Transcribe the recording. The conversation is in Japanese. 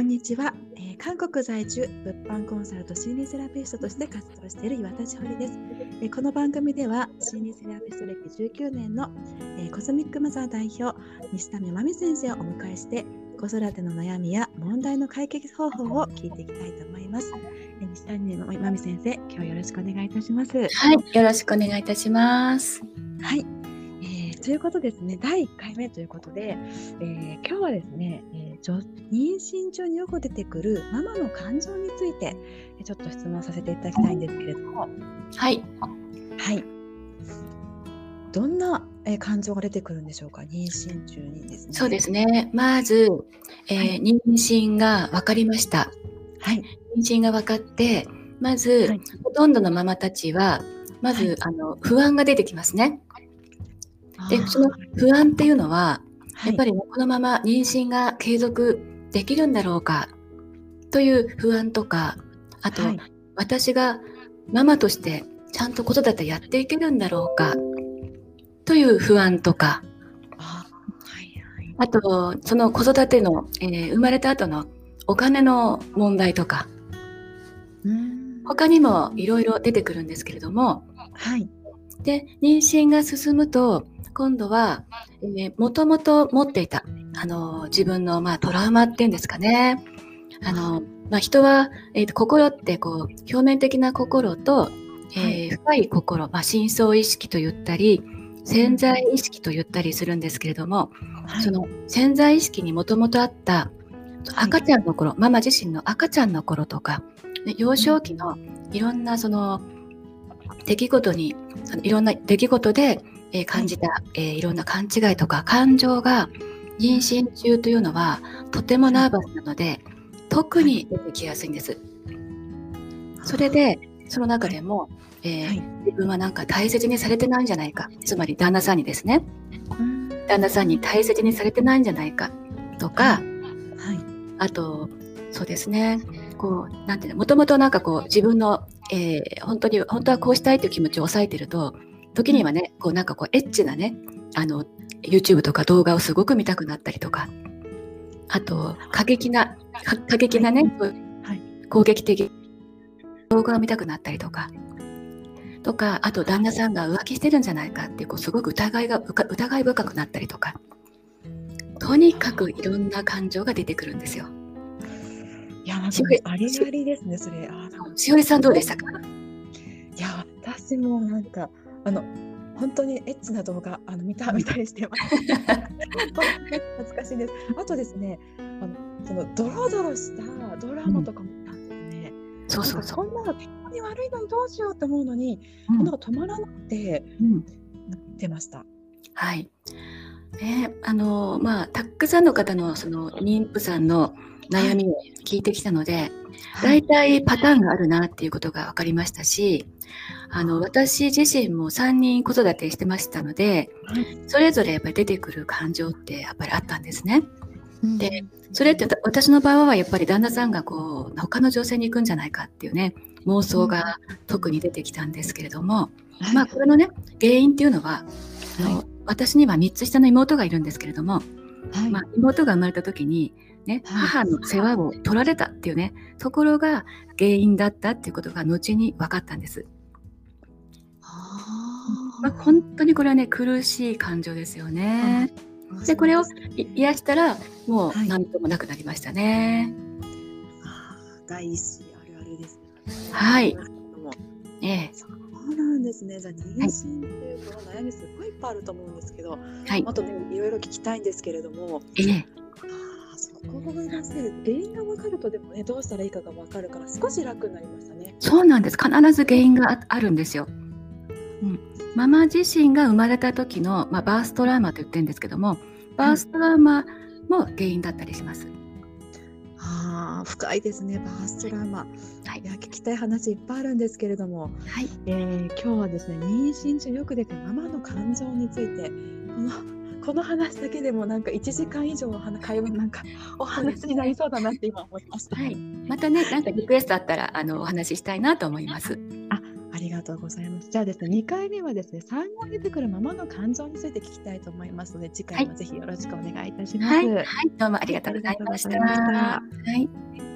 こんにちは、えー、韓国在住物販コンサルと心理セラピストとして活動している岩田千堀です、えー、この番組では心理セラピスト歴19年の、えー、コスミックマザー代表西谷真美先生をお迎えして子育ての悩みや問題の解決方法を聞いていきたいと思います。え西谷真美先生、今日よろしくお願いいたします。はい、よろしくお願いいたします。はい、えー、ということですね、第1回目ということで、えー、今日はですね、え妊娠中によく出てくるママの感情についてちょっと質問させていただきたいんですけれども。はい。はい。どんな感情が出てくるんでしょうか？妊娠中にですね。そうですね。まず、えーはい、妊娠が分かりました。はい。妊娠が分かってまず、はい、ほとんどのママたちはまず、はい、あの不安が出てきますねでその不安っていうのはやっぱり、このまま妊娠が継続できるんだろうかという不安とかあと、はい、私がママとしてちゃんと子育てやっていけるんだろうかという不安とか。あとその子育ての、えー、生まれた後のお金の問題とか。他にもいろいろ出てくるんですけれども、はい、で妊娠が進むと今度は、えー、もともと持っていた、あの、自分の、まあ、トラウマっていうんですかね。あの、まあ、人は、えー、心って、こう、表面的な心と、えー、深い心、まあ、深層意識と言ったり、潜在意識と言ったりするんですけれども、はい、その潜在意識にもともとあった赤ちゃんの頃、はい、ママ自身の赤ちゃんの頃とか、幼少期のいろんなその出来事に、いろんな出来事でえー、感じた、えー、いろんな勘違いとか感情が妊娠中というのはとてもナーバスなので特に出てきやすいんです。それでその中でも、えーはい、自分はなんか大切にされてないんじゃないか。つまり旦那さんにですね。旦那さんに大切にされてないんじゃないか。とか、はい、あとそうですね。こうなんていうのもともとなんかこう自分の、えー、本当に本当はこうしたいという気持ちを抑えてると時にはねこうなんかこうエッチなねあの YouTube とか動画をすごく見たくなったりとか。あと過激な過激なね、はい、攻撃的動画を見たくなったりとか。とかあと旦那さんが浮気してるんじゃないかってこうすごく疑いが疑い深くなったりとか。とにかくいろんな感情が出てくるんですよ。いや、なんかありありですね、それ。あしおりさんどうでしたか？いや、私もなんか、あの本当にエッチな動画あの見た 見たりしてます。懐かしいです。あとですね、あのそのドロドロしたドラマとかも見たんですね。うん、そうそうそんなの結構に悪いのにどうしようと思うのに、うん、なんか止まらなくて、うん、出ました。はい。ね、あのまあたくさんの方のその妊婦さんの悩みを聞いてきたので、はい、大体パターンがあるなっていうことが分かりましたし、あの私自身も3人子育てしてましたので、それぞれやっぱり出てくる感情ってやっぱりあったんですね。でそれって私の場合はやっぱり旦那さんがこう他の女性に行くんじゃないかっていうね妄想が特に出てきたんですけれども、まあこれのね原因っていうのは、あの私には3つ下の妹がいるんですけれども、まあ、妹が生まれた時にね、母の世話を取られたっていうねところが原因だったっていうことが後に分かったんです。まあ、本当にこれはね苦しい感情ですよね。でこれを癒したらもう何ともなくなりましたね。はい、第一子あるあるです、ね。はい。ええ。そうなんですね。じゃあ妊娠っていうこの悩みすごいいっぱいあると思うんですけど、はい、あとねいろいろ聞きたいんですけれども、ええ、あそこが出せる原因が分かるとでもねどうしたらいいかが分かるから少し楽になりましたね。そうなんです。必ず原因があるんですよ。うん、ママ自身が生まれた時の、まあ、バーストラウマと言ってるんですけどもバーストラウマも原因だったりします。あ深いですねバーストラウマ、はい、いや聞きたい話いっぱいあるんですけれども、はい。えー、今日はですね妊娠中よく出てママの感情についてこの この話だけでもなんか1時間以上会話なんかお話になりそうだなって今思いました。はい、またねなんかリクエストあったらあのお話ししたいなと思います。あありががとうございます。じゃあですね、2回目はですね、産後に出てくるママの感情について聞きたいと思いますので、次回もぜひよろしくお願いいたします。はい、はい、どうもありがとうございました。はい。